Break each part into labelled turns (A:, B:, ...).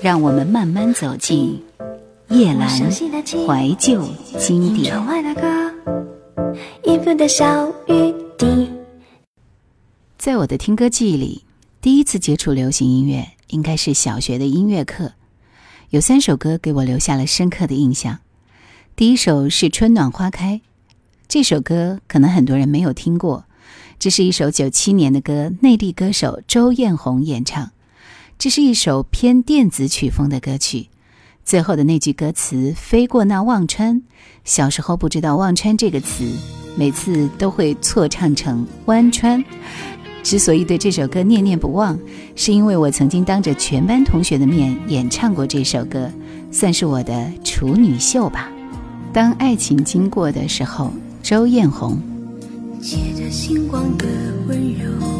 A: 让我们慢慢走进夜阑怀旧经典。在我的听歌记忆里，第一次接触流行音乐应该是小学的音乐课，有三首歌给我留下了深刻的印象。第一首是《春暖花开》，这首歌可能很多人没有听过，这是一首九七年的歌，内地歌手周艳红演唱。这是一首偏电子曲风的歌曲，最后的那句歌词“飞过那忘川”，小时候不知道“忘川”这个词，每次都会错唱成“湾川”。之所以对这首歌念念不忘，是因为我曾经当着全班同学的面演唱过这首歌，算是我的处女秀吧。当爱情经过的时候，周艳红。
B: 借着星光的温柔。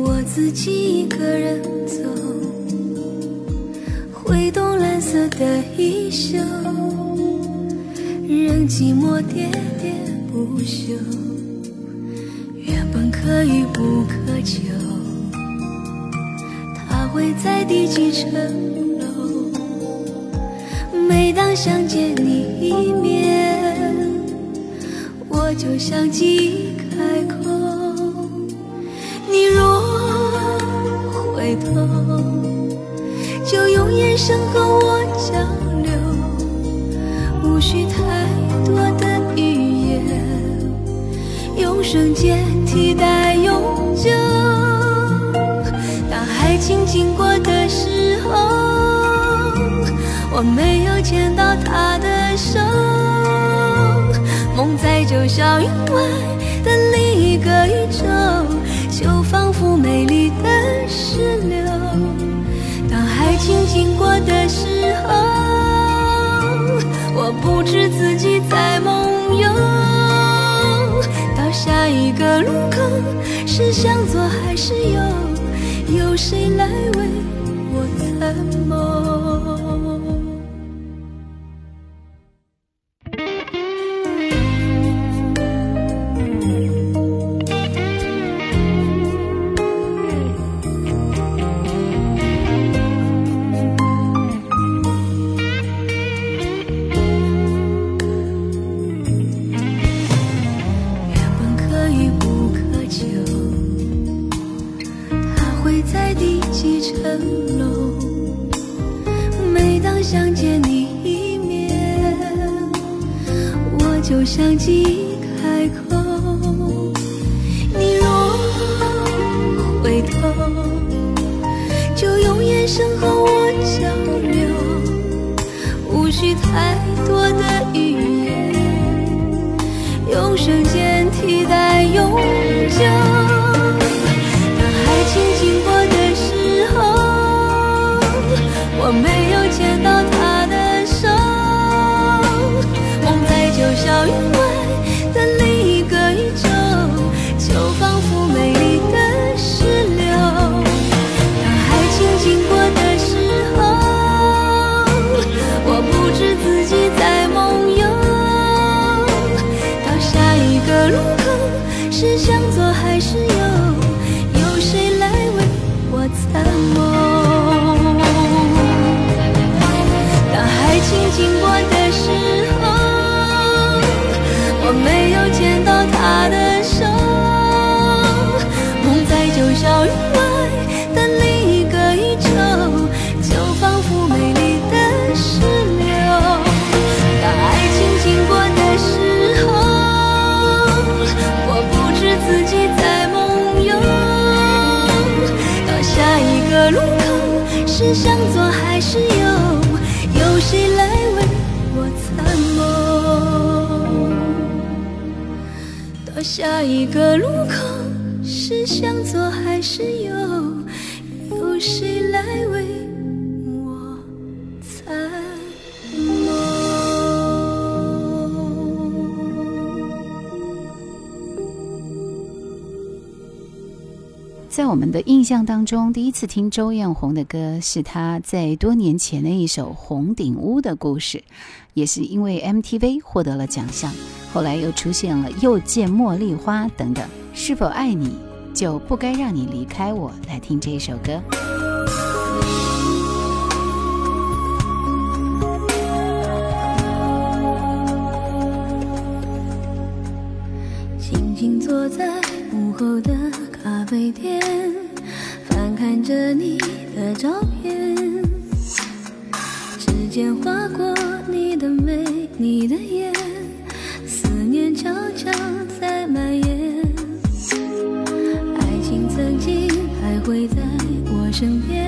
B: 我自己一个人走，挥动蓝色的衣袖，任寂寞喋喋不休。原本可遇不可求，他会在第几层楼？每当想见你一面，我就像记忆开口。你若回头，就用眼神和我交流，无需太多的语言，用瞬间替代永久。当爱情经过的时候，我没有牵到他的手，梦在九霄云外的另一个宇宙。就仿佛美丽的只留，当爱情经过的时候，我不知自己在梦游。到下一个路口，是向左还是右？有谁来为我参谋？是向左还是右有谁来为我参谋到下一个路口是向左还是右？有谁来为我
A: 们的印象当中，第一次听周艳泓的歌，是她在多年前的一首《红顶屋》的故事，也是因为 MTV 获得了奖项。后来又出现了《又见茉莉花》等等，是否爱你就不该让你离开我？来听这一首歌。
B: 静静坐在午后的。飞碟翻看着你的照片，指尖划过你的眉，你的眼，思念悄悄在蔓延。爱情曾经还会在我身边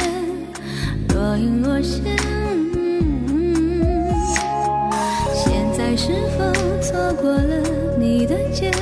B: 若隐若现，现在是否错过了你的肩？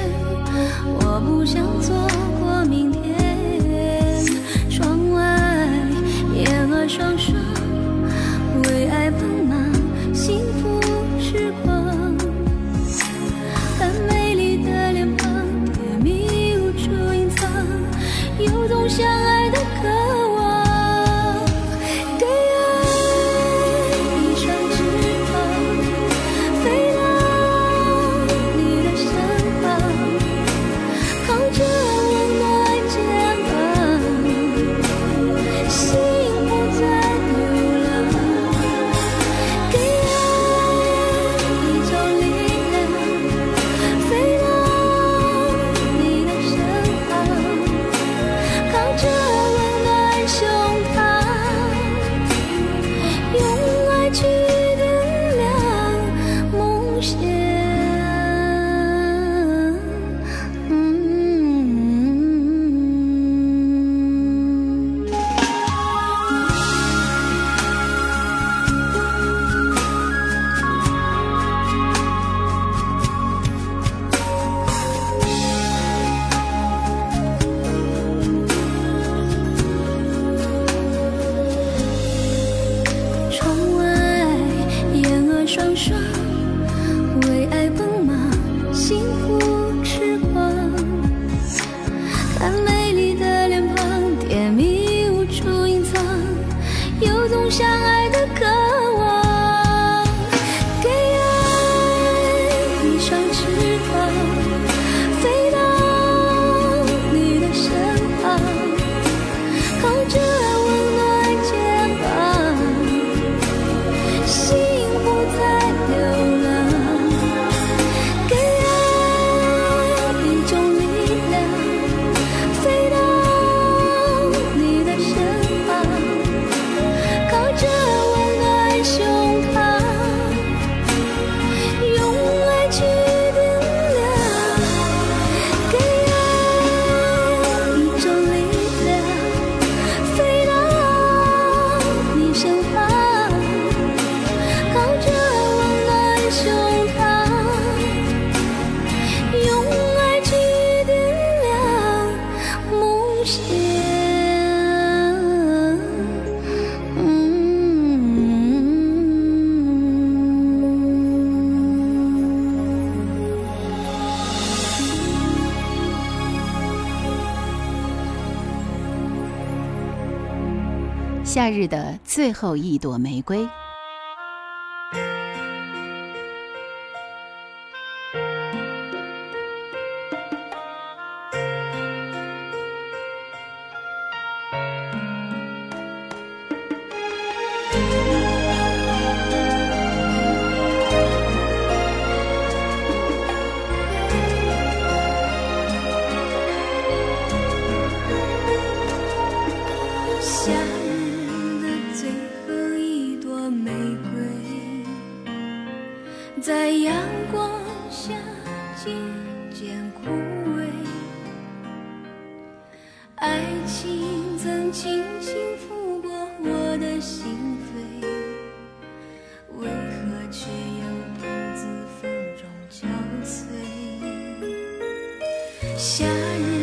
A: 夏日的最后一朵玫瑰。
B: 夏日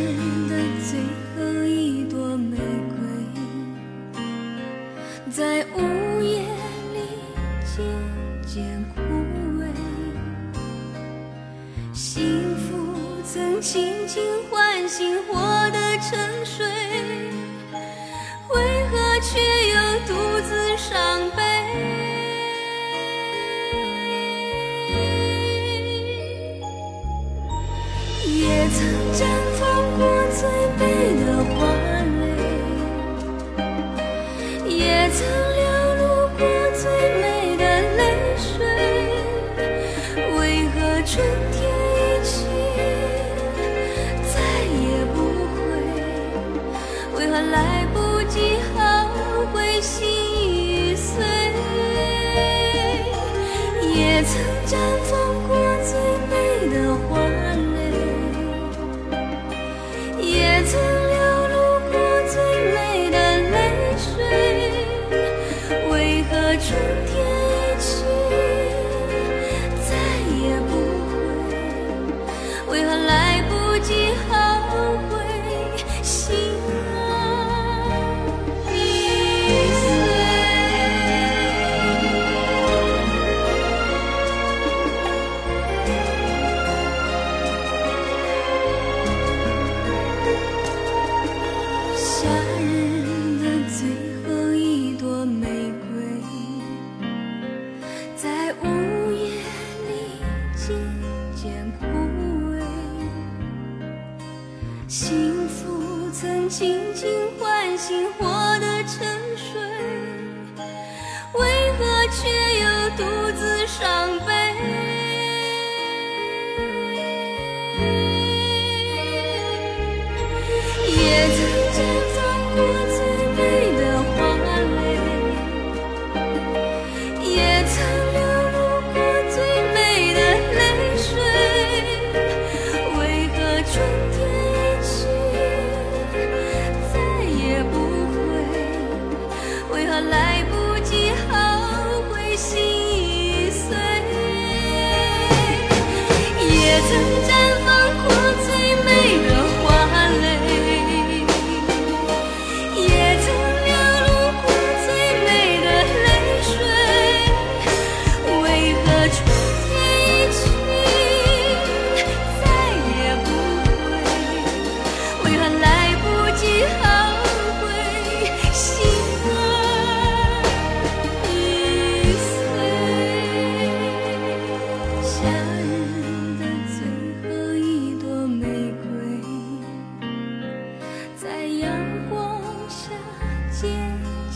B: 渐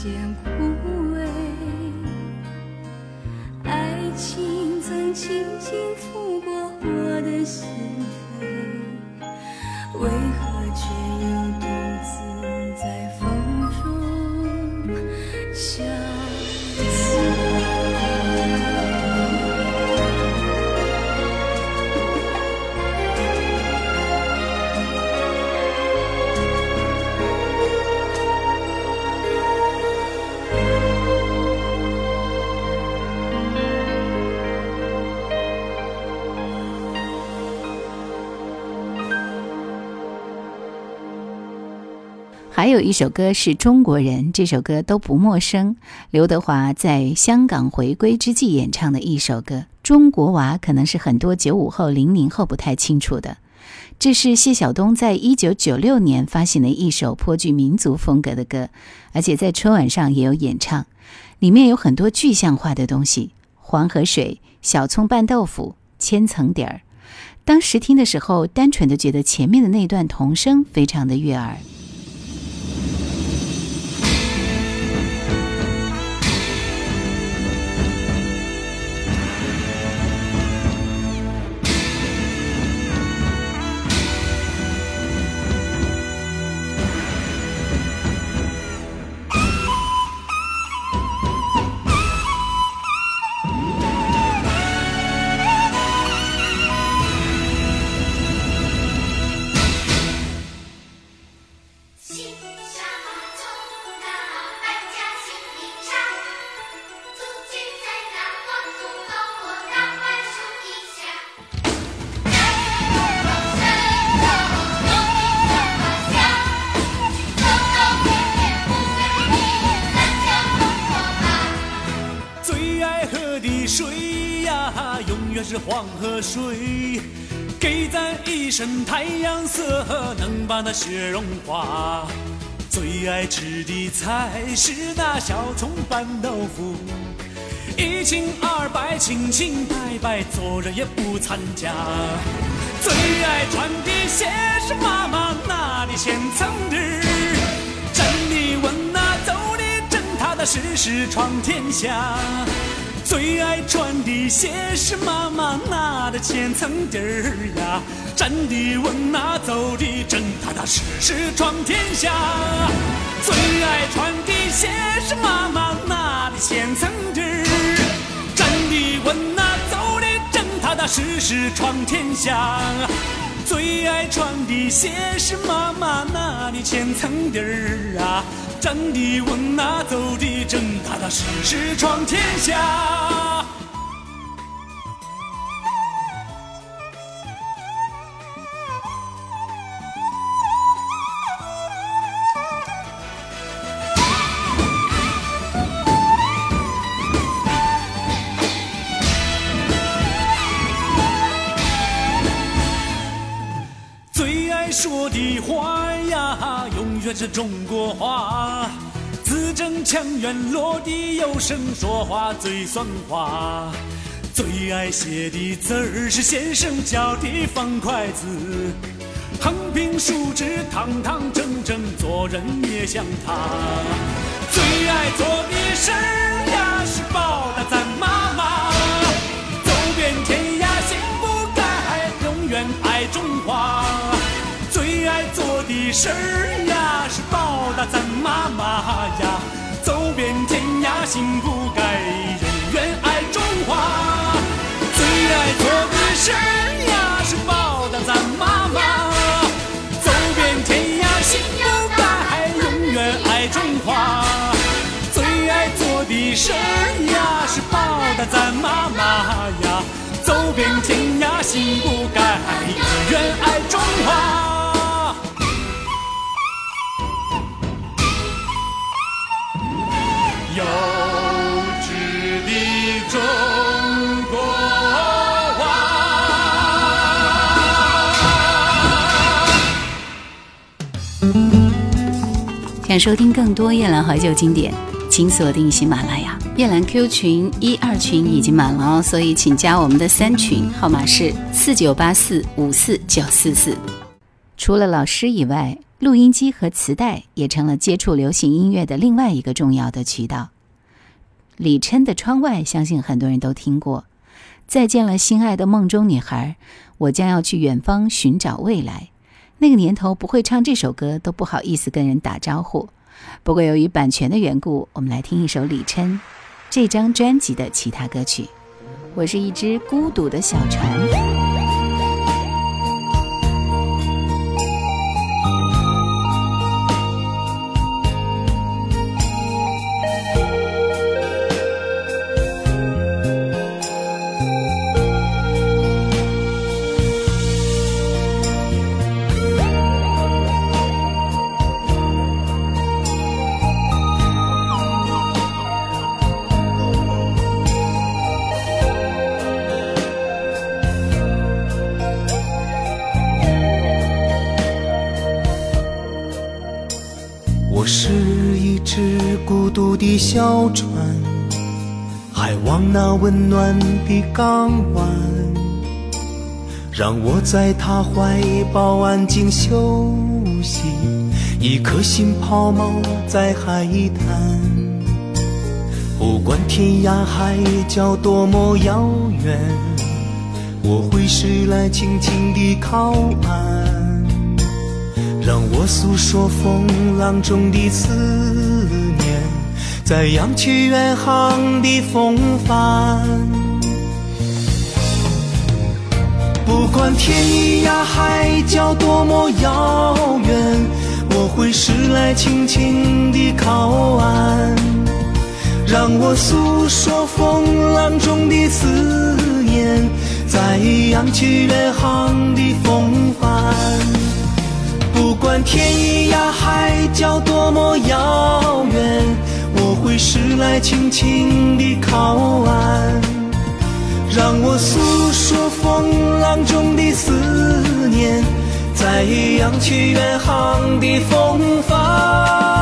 B: 渐枯萎。爱情曾轻轻拂过我的心扉，为何
A: 还有一首歌是中国人，这首歌都不陌生。刘德华在香港回归之际演唱的一首歌，《中国娃》可能是很多九五后、零零后不太清楚的。这是谢晓东在一九九六年发行的一首颇具民族风格的歌，而且在春晚上也有演唱。里面有很多具象化的东西，黄河水、小葱拌豆腐、千层底儿。当时听的时候，单纯的觉得前面的那段童声非常的悦耳。
C: 水，给咱一身太阳色，能把那雪融化。最爱吃的菜是那小葱拌豆腐，一清二白，清清白白，做人也不掺假。最爱穿的鞋是妈妈那的千层底儿，站的稳呐，走的正踏踏实实闯天下。最爱穿的鞋是妈妈纳的千层底儿呀，站的稳呐，走的正踏踏实实闯天下。最爱穿的鞋是妈妈纳的千层底儿，站的稳呐，走的正踏踏实实闯天下。最爱穿的鞋是妈妈纳的千层底儿啊，站的稳呐，走的正踏踏实实闯天下。可是中国话。字正腔圆，落地有声，说话最算话。最爱写的字儿是先生教的方块字，横平竖直，堂堂正正，做人也像他。最爱做的事呀，是报答咱妈妈。走遍天涯，心不改，永远爱中华。最爱做的事儿。报答咱妈妈呀。走遍天涯心不改，永远爱中华。最爱做的事儿呀，是报答咱妈妈。走遍天涯心不改，永远爱中华。最爱做的事儿呀，是报答咱妈妈呀。走遍天涯心不改，永远爱中华。
A: 想收听更多夜兰怀旧经典，请锁定喜马拉雅。夜兰 Q 群一二群已经满了哦，所以请加我们的三群，号码是四九八四五四九四四。除了老师以外，录音机和磁带也成了接触流行音乐的另外一个重要的渠道。李琛的《窗外》，相信很多人都听过。再见了，心爱的梦中女孩，我将要去远方寻找未来。那个年头不会唱这首歌，都不好意思跟人打招呼。不过由于版权的缘故，我们来听一首李琛这张专辑的其他歌曲。我是一只孤独的小船。
D: 小船，还望那温暖的港湾，让我在他怀抱安静休息。一颗心抛锚在海滩，不管天涯海角多么遥远，我会驶来轻轻地靠岸。让我诉说风浪中的思念，在扬起远航的风帆。不管天涯海角多么遥远，我会驶来轻轻地靠岸。让我诉说风浪中的思念，在扬起远航的风帆。不管天涯海角多么遥远，会驶来轻轻地靠岸。让我诉说风浪中的思念，再扬起远航的风帆。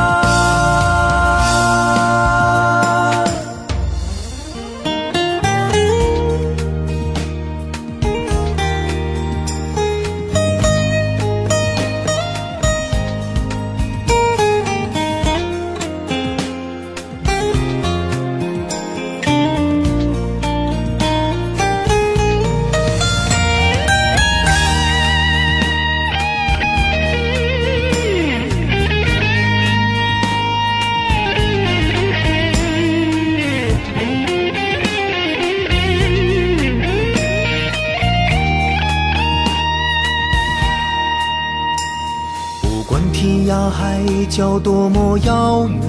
D: 角多么遥远，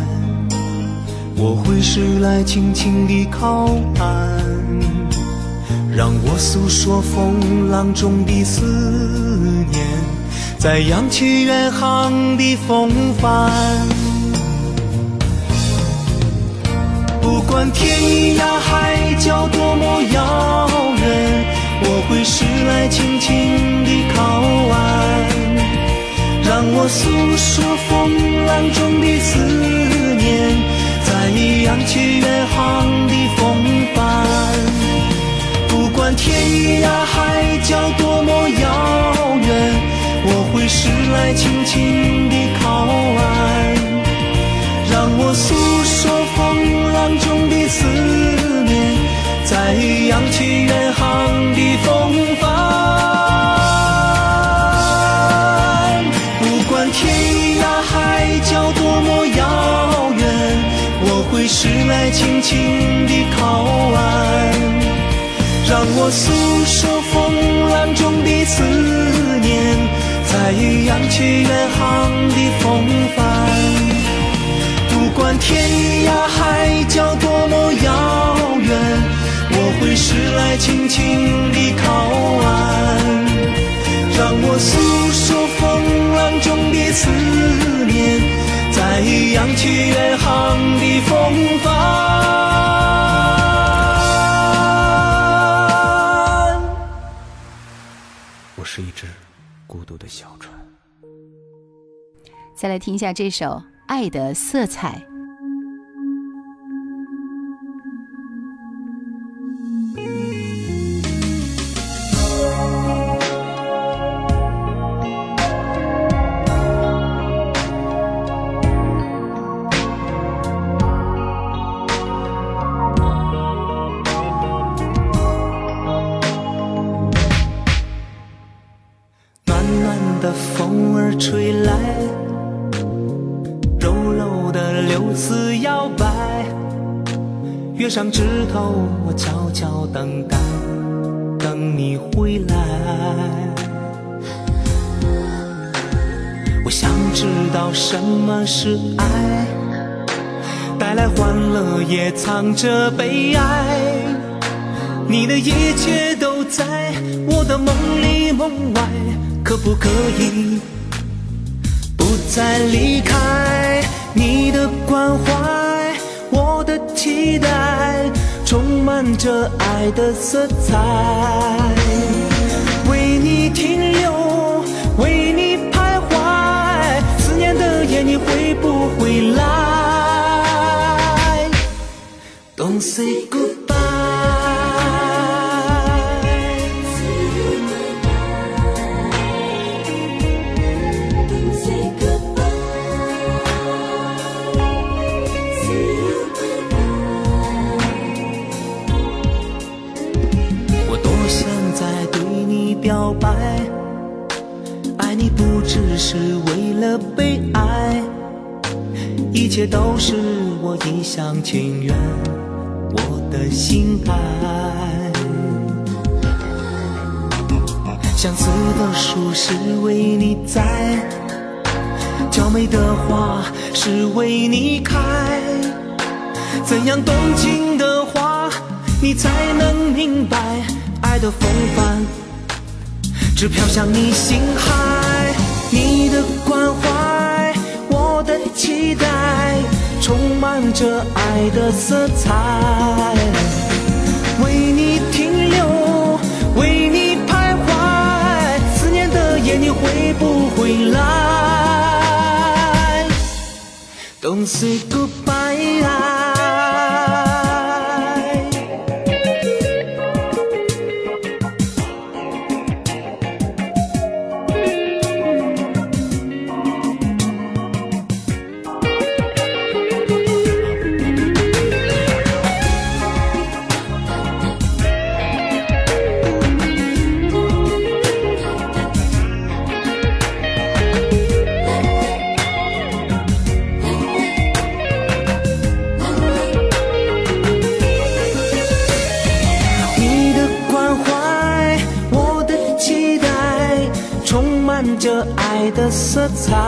D: 我会驶来轻轻地靠岸。让我诉说风浪中的思念，在扬起远航的风帆。不管天涯海角多么遥远，我会驶来轻轻地靠岸。让我诉说风浪中的思念，再扬起远航的风帆。不管天涯海角多么遥远，我会驶来轻轻我诉说风浪中的思念，在扬起远航的风帆。不管天涯海角多么遥远，我会时来轻轻地靠岸，让我诉说风浪中的思念，在扬起远
A: 再来听一下这首《爱的色彩》。
D: 上枝头，我悄悄等待，等你回来。我想知道什么是爱，带来欢乐也藏着悲哀。你的一切都在我的梦里梦外，可不可以不再离开？你的关怀，的期待，充满着爱的色彩。为你停留，为你徘徊，思念的夜你会不会来？Don't say goodbye。是为了被爱，一切都是我一厢情愿，我的心爱。相思的树是为你栽，娇美的花是为你开。怎样动情的话，你才能明白？爱的风帆只飘向你心海，你的关怀，我的期待，充满着爱的色彩。为你停留，为你徘徊，思念的夜你会不会来？Don't say goodbye。色彩。